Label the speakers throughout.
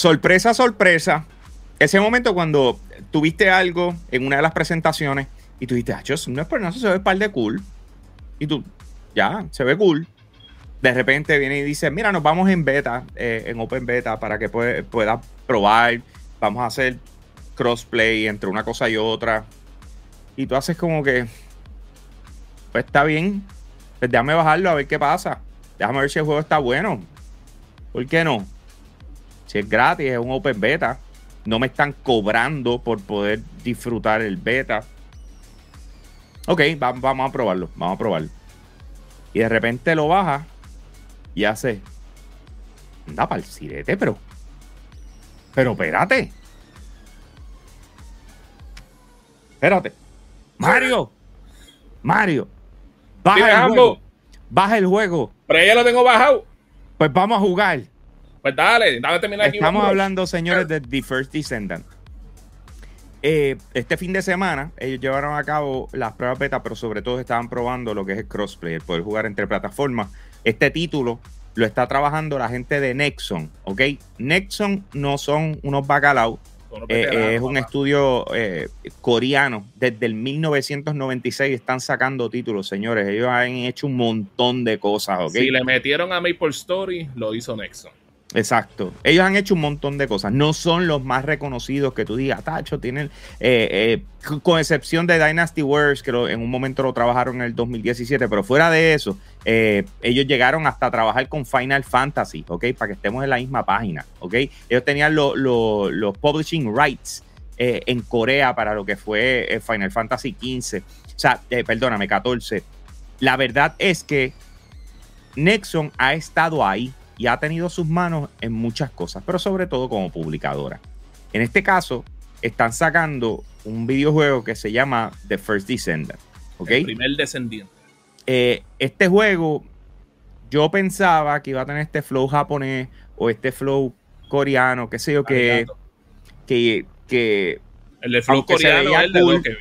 Speaker 1: sorpresa, sorpresa. Ese momento cuando tuviste algo en una de las presentaciones y tú dijiste, ah, no es por eso, se ve par de cool. Y tú, ya, se ve cool. De repente viene y dice, mira, nos vamos en beta, eh, en open beta, para que puedas probar. Vamos a hacer crossplay entre una cosa y otra. Y tú haces como que, pues está bien, pues déjame bajarlo a ver qué pasa. Déjame ver si el juego está bueno. ¿Por qué no? Si es gratis, es un open beta. No me están cobrando por poder disfrutar el beta. Ok, vamos a probarlo. Vamos a probarlo. Y de repente lo baja y hace. Anda para el sirete, pero. Pero espérate. Espérate. Mario. Mario. Baja el juego. Baja el juego.
Speaker 2: Pero ya lo tengo bajado.
Speaker 1: Pues vamos a jugar.
Speaker 2: Pues dale, dame terminar
Speaker 1: aquí. Estamos hablando, señores, de The First Descendant. Eh, este fin de semana ellos llevaron a cabo las pruebas beta, pero sobre todo estaban probando lo que es el crossplay, el poder jugar entre plataformas. Este título lo está trabajando la gente de Nexon, ¿ok? Nexon no son unos bacalaos, eh, es un estudio eh, coreano. Desde el 1996 están sacando títulos, señores. Ellos han hecho un montón de cosas, ¿ok?
Speaker 2: Si le metieron a Maple Story, lo hizo Nexon.
Speaker 1: Exacto. Ellos han hecho un montón de cosas. No son los más reconocidos que tú digas, Tacho, tienen, eh, eh, con excepción de Dynasty Wars, que en un momento lo trabajaron en el 2017, pero fuera de eso, eh, ellos llegaron hasta trabajar con Final Fantasy, ¿ok? Para que estemos en la misma página, ¿ok? Ellos tenían los publishing rights en Corea para lo que fue Final Fantasy 15, o sea, perdóname, 14. La verdad es que Nexon ha estado ahí y ha tenido sus manos en muchas cosas, pero sobre todo como publicadora. En este caso, están sacando un videojuego que se llama The First Descender. ¿okay?
Speaker 2: El primer descendiente.
Speaker 1: Eh, este juego, yo pensaba que iba a tener este flow japonés o este flow coreano, qué sé yo, que, que, que,
Speaker 2: El flow coreano es el
Speaker 1: que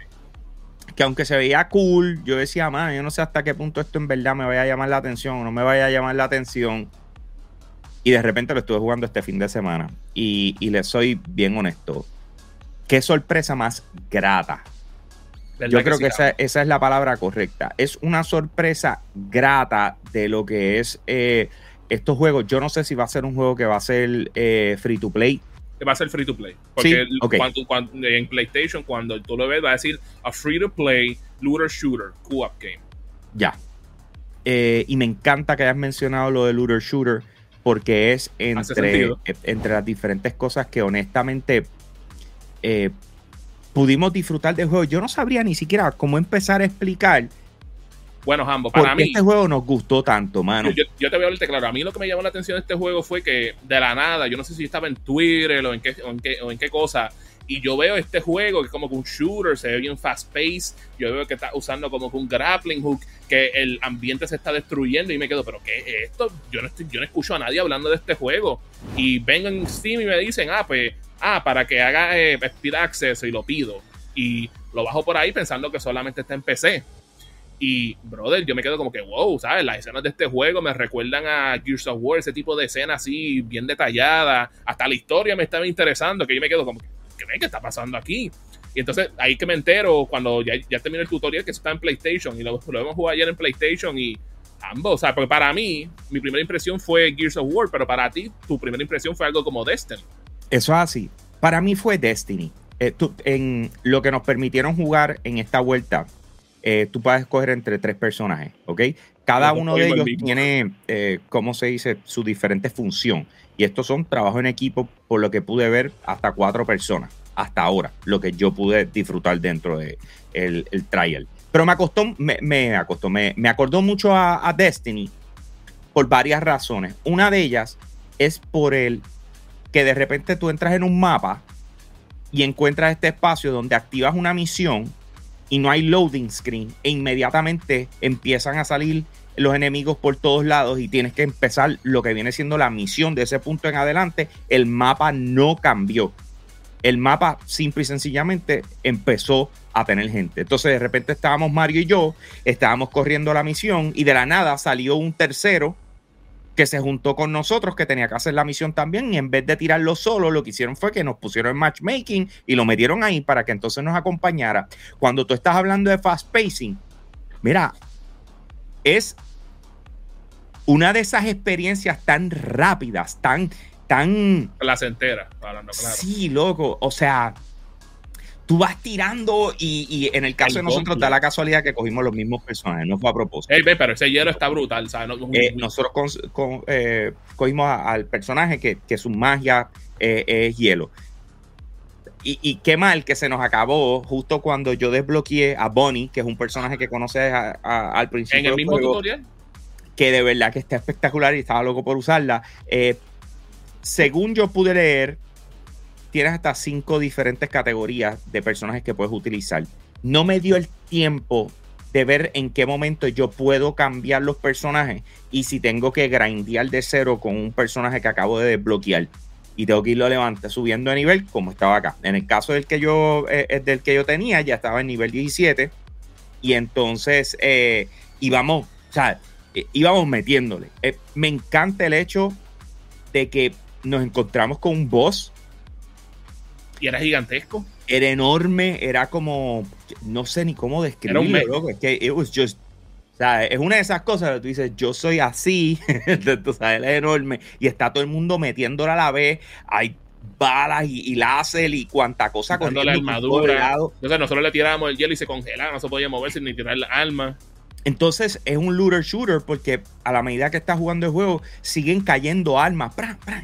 Speaker 1: que aunque se veía cool, yo decía, man, yo no sé hasta qué punto esto en verdad me vaya a llamar la atención o no me vaya a llamar la atención. Y de repente lo estuve jugando este fin de semana. Y, y le soy bien honesto. Qué sorpresa más grata. Yo creo que, esa, es la palabra correcta. Es una sorpresa grata de lo que es eh, estos juegos. Yo no sé si va a ser un juego que va a ser eh, free to play.
Speaker 2: Va a ser free to play. Porque en PlayStation, cuando tú lo ves, va a decir a free to play looter shooter co-op game.
Speaker 1: Ya. Eh, y me encanta que hayas mencionado lo de looter shooter porque es entre, e, entre las diferentes cosas que honestamente eh, pudimos disfrutar del juego. Yo no sabría ni siquiera cómo empezar a explicar.
Speaker 2: Bueno, Jambo, para mí.
Speaker 1: Este juego nos gustó tanto, mano.
Speaker 2: Yo, te voy a hablar claro. A mí lo que me llamó la atención de este juego fue que de la nada, yo no sé si estaba en Twitter o en qué, o en qué, o en qué cosa, y yo veo este juego que es como que un shooter, se ve bien fast paced. Yo veo que está usando como que un grappling hook, que el ambiente se está destruyendo. Y me quedo, ¿pero qué es esto? Yo no, estoy, yo no escucho a nadie hablando de este juego. Y vengo en Steam y me dicen, ah, pues, ah, para que haga eh, Speed Access y lo pido. Y lo bajo por ahí pensando que solamente está en PC. Y, brother, yo me quedo como que, wow, ¿sabes? Las escenas de este juego me recuerdan a Gears of War, ese tipo de escenas así, bien detalladas. Hasta la historia me estaba interesando, que yo me quedo como que, ¿qué, está pasando aquí? Y entonces ahí que me entero cuando ya, ya terminé el tutorial que está en PlayStation y lo, lo hemos jugado ayer en PlayStation y ambos, o sea, porque para mí mi primera impresión fue Gears of War, pero para ti tu primera impresión fue algo como Destiny.
Speaker 1: Eso es así. Para mí fue Destiny. Eh, en lo que nos permitieron jugar en esta vuelta, eh, tú puedes escoger entre tres personajes, ¿ok? Cada uno de ellos tiene, eh, ¿cómo se dice?, su diferente función. Y estos son trabajos en equipo, por lo que pude ver, hasta cuatro personas, hasta ahora, lo que yo pude disfrutar dentro del de el trial. Pero me acostó, me, me acostó, me, me, acordó mucho a, Destiny por varias razones. Una de ellas es por el que de repente tú entras en un mapa y encuentras este espacio donde activas una misión y no hay loading screen e inmediatamente empiezan a salir los enemigos por todos lados y tienes que empezar lo que viene siendo la misión de ese punto en adelante, el mapa no cambió. El mapa simple y sencillamente empezó a tener gente. Entonces de repente estábamos Mario y yo, estábamos corriendo la misión y de la nada salió un tercero que se juntó con nosotros, que tenía que hacer la misión también, y en vez de tirarlo solo, lo que hicieron fue que nos pusieron en matchmaking y lo metieron ahí para que entonces nos acompañara. Cuando tú estás hablando de fast pacing, mira, es una de esas experiencias tan rápidas, tan, tan...
Speaker 2: Placentera, hablando claro.
Speaker 1: Sí, loco, o sea, tú vas tirando y, en el caso de nosotros da la casualidad que cogimos los mismos personajes, no fue a propósito.
Speaker 2: pero ese hielo está brutal,
Speaker 1: eh, nosotros eh, cogimos al personaje que, su magia eh, es hielo. Y, qué mal que se nos acabó justo cuando yo desbloqueé a Bonnie, que es un personaje que conoces al principio.
Speaker 2: En el mismo tutorial.
Speaker 1: Que de verdad que está espectacular y estaba loco por usarla. Según yo pude leer, tienes hasta cinco diferentes categorías de personajes que puedes utilizar. No me dio el tiempo de ver en qué momento yo puedo cambiar los personajes y si tengo que grindear de cero con un personaje que acabo de desbloquear y tengo que irlo levantando, subiendo de nivel como estaba acá. En el caso del que yo, eh, del que yo tenía, ya estaba en nivel 17 y entonces eh, íbamos, o sea, eh, íbamos metiéndole. me encanta el hecho de que nos encontramos con un boss
Speaker 2: y era gigantesco.
Speaker 1: Era enorme, era como, no sé ni cómo describirlo, es que it was just, o sea, es una de esas cosas que tú dices, yo soy así, tú sabes, él es enorme, y está todo el mundo metiéndola a la vez, hay balas y, y láser y cuanta cosa
Speaker 2: con la armadura. O sea, nosotros le tirábamos el hielo y se congelaba, no se podía moverse ni tirar la alma.
Speaker 1: Entonces es un looter shooter porque a la medida que estás jugando el juego siguen cayendo armas.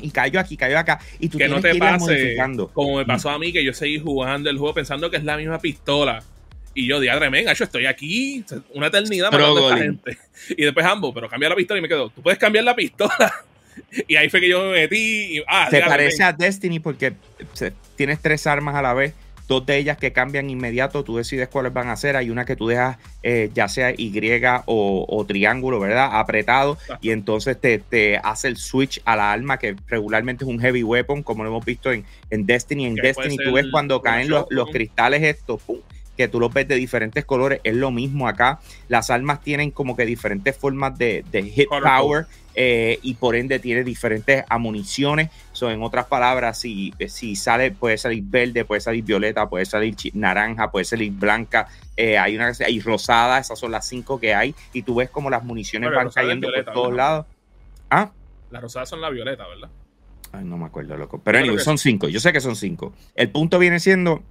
Speaker 1: Y cayó aquí, cayó acá. Y tú
Speaker 2: que no te que pase como me pasó a mí que yo seguí jugando el juego pensando que es la misma pistola. Y yo diadre men, yo estoy aquí. Una eternidad matando a esta gente. Y después ambos, pero cambia la pistola y me quedo, tú puedes cambiar la pistola. Y ahí fue que yo me metí y, ah,
Speaker 1: se parece a Destiny porque tienes tres armas a la vez dos de ellas que cambian inmediato, tú decides cuáles van a ser, hay una que tú dejas eh, ya sea Y o, triángulo, ¿verdad? Apretado y entonces te, hace el switch a la arma que regularmente es un heavy weapon, como lo hemos visto en, en Destiny. En Destiny tú ves cuando caen los, los cristales estos, ¡pum! que tú los ves de diferentes colores. Es lo mismo acá. Las armas tienen como que diferentes formas de, hit power. Eh, y por ende tiene diferentes amuniciones. So, en otras palabras, si, si sale, puede salir verde, puede salir violeta, puede salir naranja, puede salir blanca. Eh, hay una hay rosada, esas son las cinco que hay. Y tú ves como las municiones van cayendo por todos lados.
Speaker 2: ¿Ah? Las rosadas son la violeta, ¿verdad?
Speaker 1: Ay, no me acuerdo, loco. Pero anyway, son cinco. Yo sé que son cinco. El punto viene siendo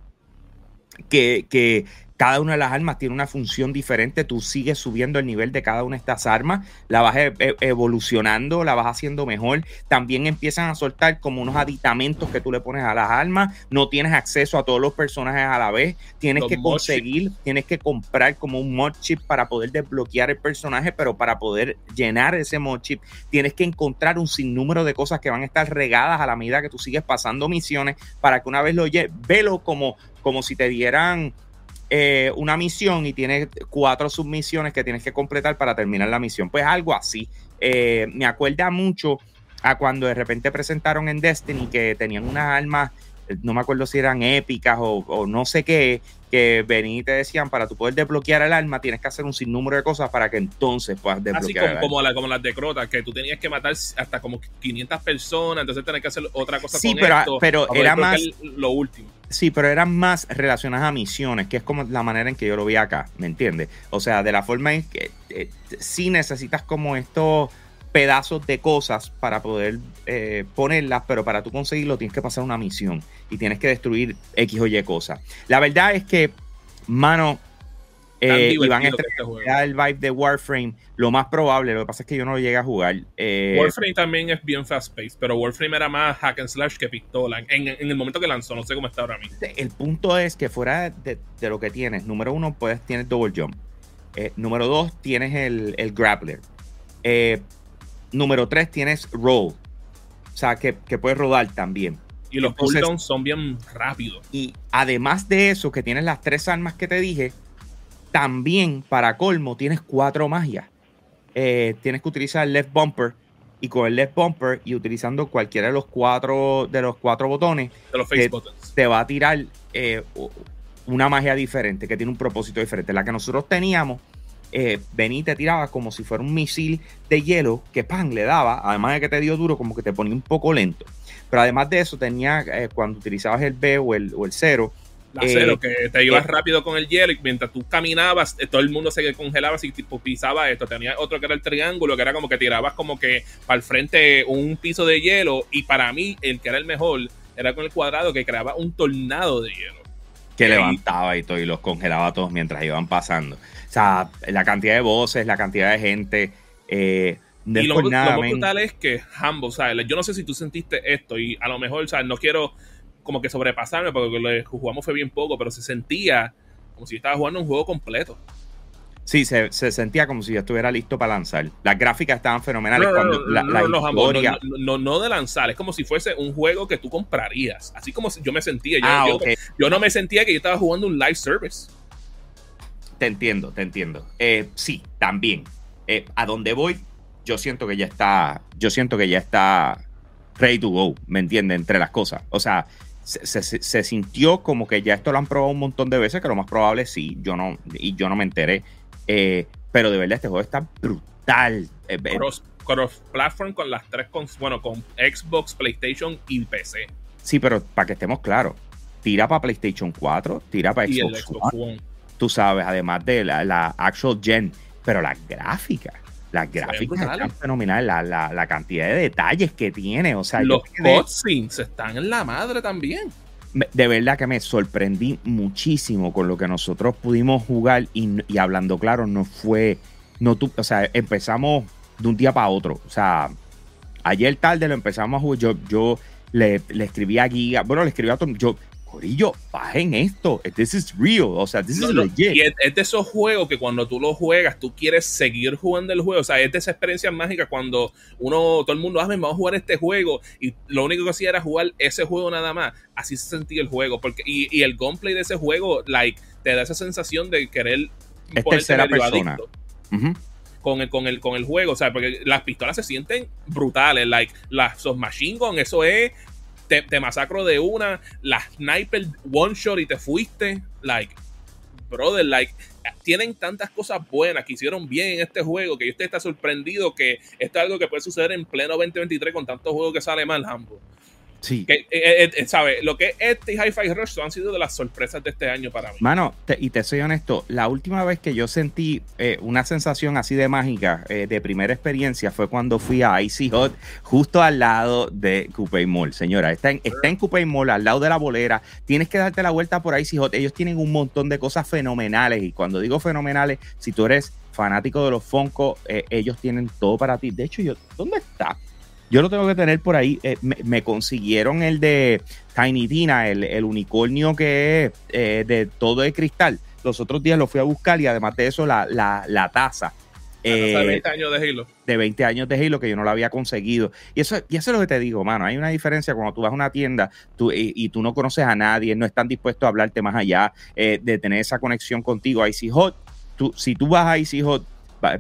Speaker 1: que, que cada una de las armas tiene una función diferente, tú sigues subiendo el nivel de cada una de estas armas, la vas e, e, evolucionando, la vas haciendo mejor, también empiezan a soltar como unos aditamentos que tú le pones a las armas, no tienes acceso a todos los personajes a la vez, tienes que conseguir, tienes que comprar como un mod chip para poder desbloquear el personaje, pero para poder llenar ese mod chip tienes que encontrar un sinnúmero de cosas que van a estar regadas a la medida que tú sigues pasando misiones para que una vez lo lleves, velo como, como si te dieran eh, una misión y tienes cuatro submisiones que tienes que completar para terminar la misión. Pues algo así. Eh, me acuerda mucho a cuando de repente presentaron en Destiny que tenían unas armas, no me acuerdo si eran épicas o, no sé qué, que venían y te decían, para tú poder desbloquear el arma tienes que hacer un sinnúmero de cosas para que entonces puedas desbloquear
Speaker 2: Así como, como, las de Crota, que tú tenías que matar hasta como 500 personas, entonces tenés que hacer otra cosa
Speaker 1: sí, pero, pero era más...
Speaker 2: Lo último.
Speaker 1: Sí, pero eran más relacionadas a misiones, que es como la manera en que yo lo vi acá, ¿me entiendes? O sea, de la forma en que eh, sí necesitas como estos pedazos de cosas para poder eh, ponerlas, pero para tú conseguirlo tienes que pasar una misión y tienes que destruir X o Y cosas. La verdad es que, mano, eh, a estrenar el vibe de Warframe. Lo más probable, lo que pasa es que yo no lo llegué a jugar.
Speaker 2: Eh, Warframe también es bien fast-paced, pero Warframe era más hack and slash que pistola. En, el momento que lanzó, no sé cómo está ahora mismo.
Speaker 1: El punto es que fuera de, lo que tienes, número uno, puedes tienes double jump. Eh, número dos, tienes el, el grappler. Número tres, tienes roll. O sea, que, puedes rodar también.
Speaker 2: Y los cooldowns son bien rápidos.
Speaker 1: Y además de eso, que tienes las tres armas que te dije, también, para colmo, tienes cuatro magias. Eh, tienes que utilizar el left bumper y con el left bumper y utilizando cualquiera de los cuatro, de los cuatro botones, te, va a tirar eh, una magia diferente, que tiene un propósito diferente. La que nosotros teníamos eh, venía y te tiraba como si fuera un misil de hielo que pan le daba, además de que te dio duro, como que te ponía un poco lento. Pero además de eso, tenía, eh, cuando utilizabas el B o el, o el cero,
Speaker 2: la cero, que te ibas rápido con el hielo y mientras tú caminabas, todo el mundo se congelaba si tipo pisaba esto. Tenía otro que era el triángulo, que era como que tirabas como que para el frente un piso de hielo. Y para mí, el que era el mejor era con el cuadrado que creaba un tornado de hielo.
Speaker 1: Que levantaba y todo y los congelaba todos mientras iban pasando. O sea, la cantidad de voces, la cantidad de gente. Eh,
Speaker 2: y lo, más brutal es que Hambo, ¿sabes? Yo no sé si tú sentiste esto y a lo mejor, ¿sabes? No quiero como que sobrepasarme porque lo que jugamos fue bien poco, pero se sentía como si estaba jugando un juego completo.
Speaker 1: Sí, se, sentía como si ya estuviera listo para lanzar. Las gráficas estaban fenomenales. No,
Speaker 2: no, la, no, no, de lanzar, es como si fuese un juego que tú comprarías. Así como yo me sentía. Yo, ah, yo, no me sentía que yo estaba jugando un live service.
Speaker 1: Te entiendo, te entiendo. Eh, sí, también. Eh, a donde voy, yo siento que ya está. Yo siento que ya está ready to go, ¿me entiendes? Entre las cosas. O sea, se, sintió como que ya esto lo han probado un montón de veces, que lo más probable sí, yo no, y yo no me enteré. Eh, pero de verdad, este juego está brutal.
Speaker 2: Eh, eh, cross, platform con las tres, con, bueno, con Xbox, PlayStation y PC.
Speaker 1: Sí, pero para que estemos claros, tira para PlayStation 4, tira para Xbox, One, Tú sabes, además de la, la actual gen, pero la gráfica las gráficas están fenomenales, la, cantidad de detalles que tiene. O sea,
Speaker 2: los cutscenes están en la madre también.
Speaker 1: De verdad que me sorprendí muchísimo con lo que nosotros pudimos jugar y, hablando claro, no fue, no tu, o sea, empezamos de un día para otro. O sea, ayer tarde lo empezamos a jugar. Yo, yo le, le escribí a Giga, bueno, le escribí a todo, yo Corillo, bajen esto. This is real. O sea, this is legit.
Speaker 2: Y es, de esos juegos que cuando tú lo juegas, tú quieres seguir jugando el juego. O sea, es de esa experiencia mágica cuando uno, todo el mundo, ah, vamos a jugar este juego. Y lo único que hacía era jugar ese juego nada más. Así se sentía el juego. Porque, y, el gameplay de ese juego, like, te da esa sensación de querer.
Speaker 1: Es tercera persona.
Speaker 2: con el, con el, con el juego, o sea, porque las pistolas se sienten brutales, like, las, los machine gun, eso es te, masacro de una, la sniper one shot y te fuiste. Like, brother, like, tienen tantas cosas buenas que hicieron bien en este juego que usted está sorprendido que esto es algo que puede suceder en pleno 2023 con tantos juegos que sale mal, Hambo.
Speaker 1: Sí.
Speaker 2: Que, eh, eh, eh, ¿sabe? Lo que es este y Hi-Fi Rush han sido de las sorpresas de este año para mí.
Speaker 1: Mano, y te soy honesto, la última vez que yo sentí una sensación así de mágica, de primera experiencia, fue cuando fui a Icy Hot, justo al lado de Coupé Mall. Señora, está en, está en Coupé Mall, al lado de la bolera. Tienes que darte la vuelta por Icy Hot. Ellos tienen un montón de cosas fenomenales. Y cuando digo fenomenales, si tú eres fanático de los Funko, ellos tienen todo para ti. De hecho, yo, ¿dónde está? Yo lo tengo que tener por ahí. Eh, me, consiguieron el de Tiny Tina, el, unicornio que es eh, de todo de cristal. Los otros días lo fui a buscar y además de eso la, la, taza.
Speaker 2: de 20 eh, años de Halo.
Speaker 1: De 20 años de Halo que yo no lo había conseguido. Y eso, y eso es lo que te digo, mano. Hay una diferencia cuando tú vas a una tienda tú, y, tú no conoces a nadie, no están dispuestos a hablarte más allá, de tener esa conexión contigo. Icy Hot, tú, si tú vas a Icy Hot,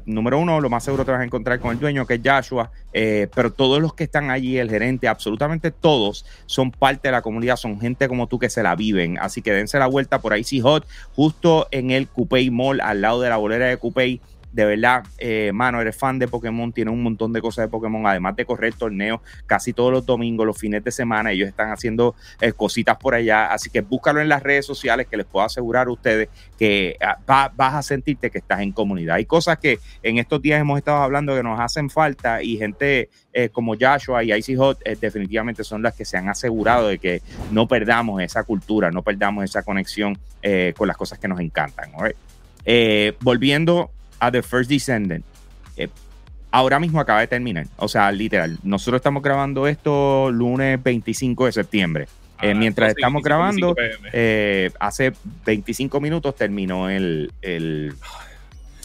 Speaker 1: número uno, lo más seguro te vas a encontrar con el dueño, que es Joshua, eh, pero todos los que están allí, el gerente, absolutamente todos son parte de la comunidad, son gente como tú que se la viven. Así que dense la vuelta por ahí, Hot, justo en el Coupé Mall, al lado de la bolera de Coupé de verdad, eh, mano, eres fan de Pokémon, tiene un montón de cosas de Pokémon, además de correr torneos casi todos los domingos, los fines de semana, ellos están haciendo eh, cositas por allá, así que búscalo en las redes sociales que les puedo asegurar a ustedes que ah, vas a sentirte que estás en comunidad. Hay cosas que en estos días hemos estado hablando que nos hacen falta y gente eh, como Joshua y Icy Hot definitivamente son las que se han asegurado de que no perdamos esa cultura, no perdamos esa conexión con las cosas que nos encantan. volviendo a The First Descendant. Eh, ahora mismo acaba de terminar. O sea, literal. Nosotros estamos grabando esto lunes 25 de septiembre. Eh, ah, mientras estamos grabando, eh, hace 25 minutos terminó el, el,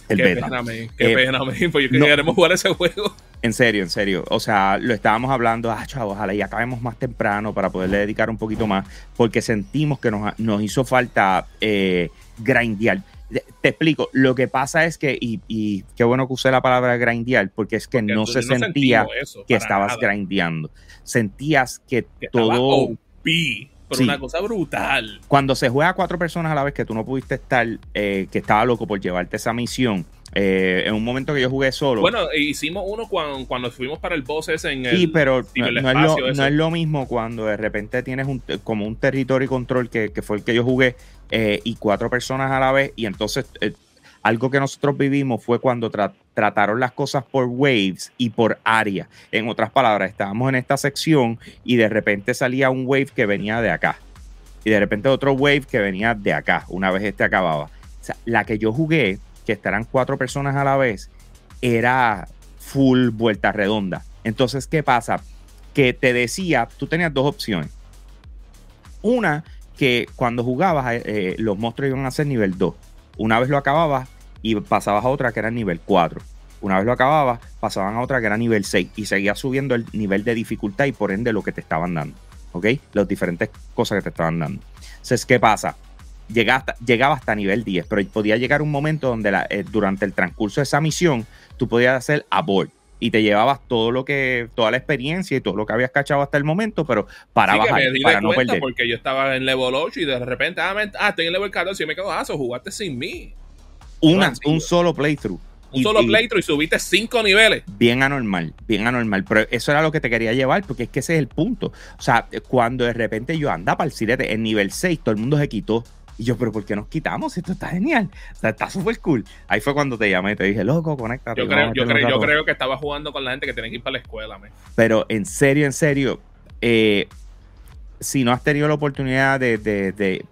Speaker 2: el qué beta. Pena, qué pena, porque queremos jugar ese juego.
Speaker 1: En serio, en serio. O sea, lo estábamos hablando, ah, chavo, ojalá y acabemos más temprano para poderle dedicar un poquito más, porque sentimos que nos, nos hizo falta eh, grindear te explico, lo que pasa es que, y, qué bueno que usé la palabra grindear, porque es que no se sentía que estabas grindeando. Sentías que, todo...
Speaker 2: pero una cosa brutal.
Speaker 1: Cuando se juega a cuatro personas a la vez que tú no pudiste estar, eh, que estaba loco por llevarte esa misión, Eh, en un momento que yo jugué solo.
Speaker 2: Bueno, hicimos uno cuando, cuando fuimos para el boss ese en
Speaker 1: el. Sí, pero no, es lo, mismo cuando de repente tienes un, como un territorio y control que, fue el que yo jugué eh, y cuatro personas a la vez. Y entonces, eh, algo que nosotros vivimos fue cuando trataron las cosas por waves y por área. En otras palabras, estábamos en esta sección y de repente salía un wave que venía de acá. Y de repente otro wave que venía de acá, una vez este acababa. O sea, la que yo jugué que estarán cuatro personas a la vez, era full vuelta redonda. Entonces, ¿qué pasa? Que te decía, tú tenías dos opciones. Una, que cuando jugabas, eh, eh, los monstruos iban a ser nivel 2. Una vez lo acababas y pasabas a otra que era nivel 4. Una vez lo acababas, pasaban a otra que era nivel 6 y seguías subiendo el nivel de dificultad y por ende lo que te estaban dando. ¿Ok? Las diferentes cosas que te estaban dando. Entonces, ¿qué pasa? Llegaba hasta, llegaba hasta nivel 10, pero podía llegar un momento donde eh, durante el transcurso de esa misión tú podías hacer abort y te llevabas todo lo que, toda la experiencia y todo lo que habías cachado hasta el momento, pero para bajar, para no perder.
Speaker 2: Porque yo estaba en level 8 y de repente, ah, ah estoy en level 14 y me quedo, ah, jugaste sin mí.
Speaker 1: Una, un solo playthrough.
Speaker 2: Un solo playthrough y subiste cinco niveles.
Speaker 1: Bien anormal, bien anormal. Pero eso era lo que te quería llevar, porque es que ese es el punto. O sea, cuando de repente yo andaba para el sirete en nivel 6, todo el mundo se quitó y yo, pero ¿por qué nos quitamos? Esto está genial. O sea, está súper cool. Ahí fue cuando te llamé y te dije, loco, conéctate.
Speaker 2: Yo creo, yo, creo, yo creo, que estaba jugando con la gente que tiene que ir para la escuela.
Speaker 1: Pero en serio, en serio, eh, si no has tenido la oportunidad de,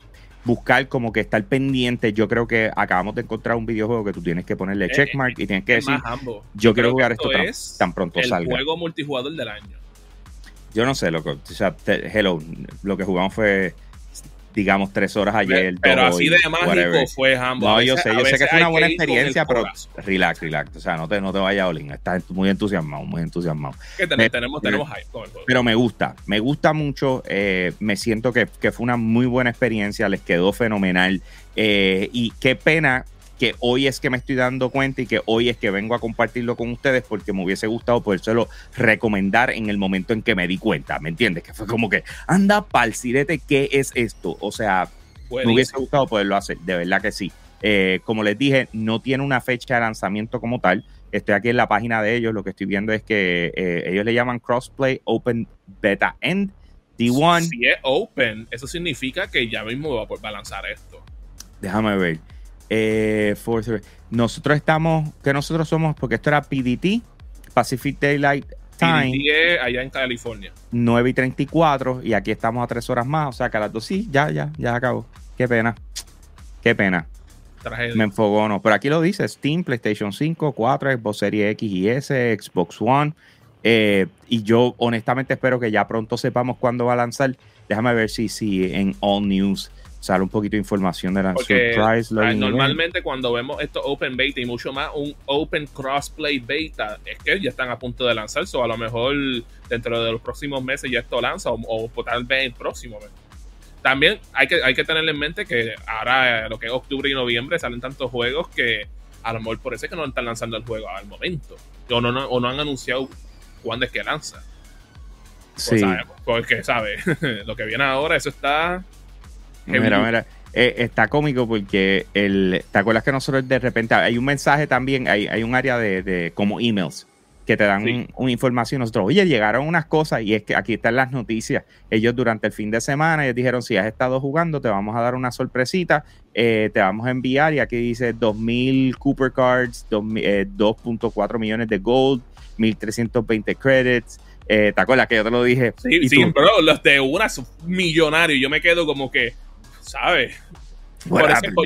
Speaker 1: buscar como que estar pendiente, yo creo que acabamos de encontrar un videojuego que tú tienes que ponerle eh, checkmark y tienes que decir, yo, quiero jugar esto tan, pronto salga.
Speaker 2: El juego multijugador del año.
Speaker 1: Yo no sé, loco. O sea, hello, lo que jugamos fue digamos, tres horas ayer.
Speaker 2: Pero, así de mágico fue Hambo.
Speaker 1: No, yo sé, yo sé que fue una buena experiencia, pero relax, relax. O sea, no te, no te vayas Olin. Estás muy entusiasmado, muy entusiasmado.
Speaker 2: tenemos, tenemos hype
Speaker 1: Pero me gusta, me gusta mucho. Eh, me siento que, que, fue una muy buena experiencia, les quedó fenomenal. Eh, y qué pena que hoy es que me estoy dando cuenta y que hoy es que vengo a compartirlo con ustedes porque me hubiese gustado podérselo recomendar en el momento en que me di cuenta, ¿me entiendes? Que fue como que, anda pal sirete, ¿qué es esto? O sea, me hubiese gustado poderlo hacer, de verdad que sí. Eh, como les dije, no tiene una fecha de lanzamiento como tal. Estoy aquí en la página de ellos, lo que estoy viendo es que eh, ellos le llaman Crossplay Open Beta End D1.
Speaker 2: Si es open, eso significa que ya mismo va a lanzar esto.
Speaker 1: Déjame ver. Eh, nosotros estamos, que nosotros somos, porque esto era PDT, Pacific Daylight Time.
Speaker 2: PDT allá en California.
Speaker 1: 9 y 34, y aquí estamos a 3 horas más, o sea que a las 2, sí, ya, ya, ya acabó. Qué pena, qué pena. Me enfogono. Pero aquí lo dice: Steam, PlayStation 5, 4, Xbox Series X y S, Xbox One. Eh, y yo honestamente espero que ya pronto sepamos cuándo va a lanzar. Déjame ver si, si en All News sale un poquito de información de la
Speaker 2: Surprise Normalmente cuando vemos esto Open Beta y mucho más un Open Crossplay Beta, es que ya están a punto de lanzarse o a lo mejor dentro de los próximos meses ya esto lanza o, tal vez el próximo mes. También hay que, hay que tener en mente que ahora lo que es octubre y noviembre salen tantos juegos que a lo mejor por eso es que no están lanzando el juego al momento. O no, o no han anunciado cuándo es que lanza.
Speaker 1: Sí.
Speaker 2: porque, ¿sabes? lo que viene ahora, eso está
Speaker 1: Mira, mira. Eh, está cómico porque el, ¿te acuerdas que nosotros de repente hay un mensaje también, hay, hay un área de, como emails que te dan una información. Nosotros, oye, llegaron unas cosas y es que aquí están las noticias. Ellos durante el fin de semana, ellos dijeron, si has estado jugando, te vamos a dar una sorpresita, eh, te vamos a enviar y aquí dice 2.000 Cooper Cards, 2.4 eh, millones de Gold, 1.320 credits. ¿Te acuerdas que yo te lo dije?
Speaker 2: Sí, sí, pero los de unas millonarios, yo me quedo como que ¿sabes?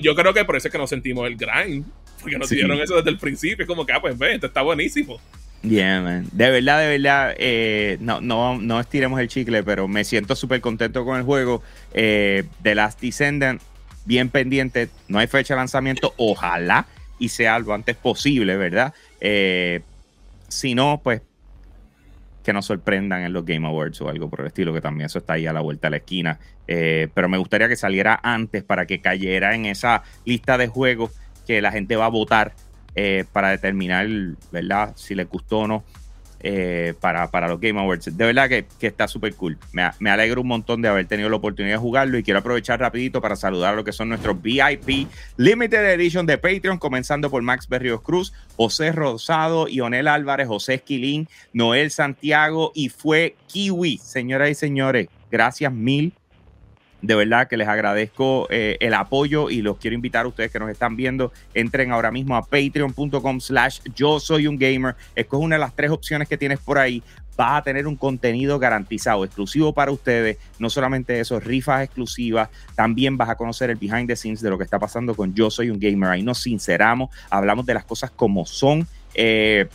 Speaker 2: yo creo que por eso es que nos sentimos el grind. Porque nos dieron eso desde el principio. Es como que, ah, pues ve, esto está buenísimo.
Speaker 1: Yeah, man. De verdad, de verdad, eh, no, no, no estiremos el chicle, pero me siento súper contento con el juego. Eh, The Last Descendant, bien pendiente. No hay fecha de lanzamiento. Ojalá y sea lo antes posible, ¿verdad? Eh, si no, pues que nos sorprendan en los Game Awards o algo por el estilo, que también eso está ahí a la vuelta de la esquina. Eh, pero me gustaría que saliera antes para que cayera en esa lista de juegos que la gente va a votar eh, para determinar, ¿verdad?, si le gustó o no. Eh, para, para, los Game Awards. De verdad que, que está súper cool. Me, me, alegro un montón de haber tenido la oportunidad de jugarlo y quiero aprovechar rapidito para saludar a lo que son nuestros VIP Limited Edition de Patreon, comenzando por Max Berrios Cruz, José Rosado, Ionel Álvarez, José Esquilín, Noel Santiago y fue Kiwi. Señoras y señores, gracias mil de verdad que les agradezco eh, el apoyo y los quiero invitar a ustedes que nos están viendo. Entren ahora mismo a patreon.com slash yo soy un gamer. Escoge una de las tres opciones que tienes por ahí. Vas a tener un contenido garantizado, exclusivo para ustedes. No solamente eso, rifas exclusivas. También vas a conocer el behind the scenes de lo que está pasando con Yo Soy un Gamer. Ahí nos sinceramos, hablamos de las cosas como son. Eh,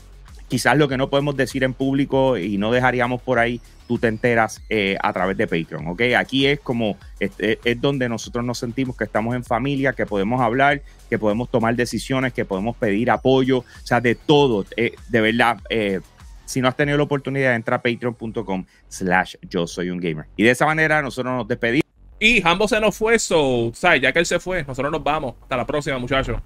Speaker 1: quizás lo que no podemos decir en público y no dejaríamos por ahí, tú te enteras eh, a través de Patreon, ¿ok? Aquí es como, es, donde nosotros nos sentimos que estamos en familia, que podemos hablar, que podemos tomar decisiones, que podemos pedir apoyo, o sea, de todo, eh, de verdad. Eh, si no has tenido la oportunidad, entra a patreon.com slash yo soy un gamer. Y de esa manera nosotros nos despedimos.
Speaker 2: Y ambos se nos fue, so, ¿sabes? ya que él se fue, nosotros nos vamos. Hasta la próxima, muchachos.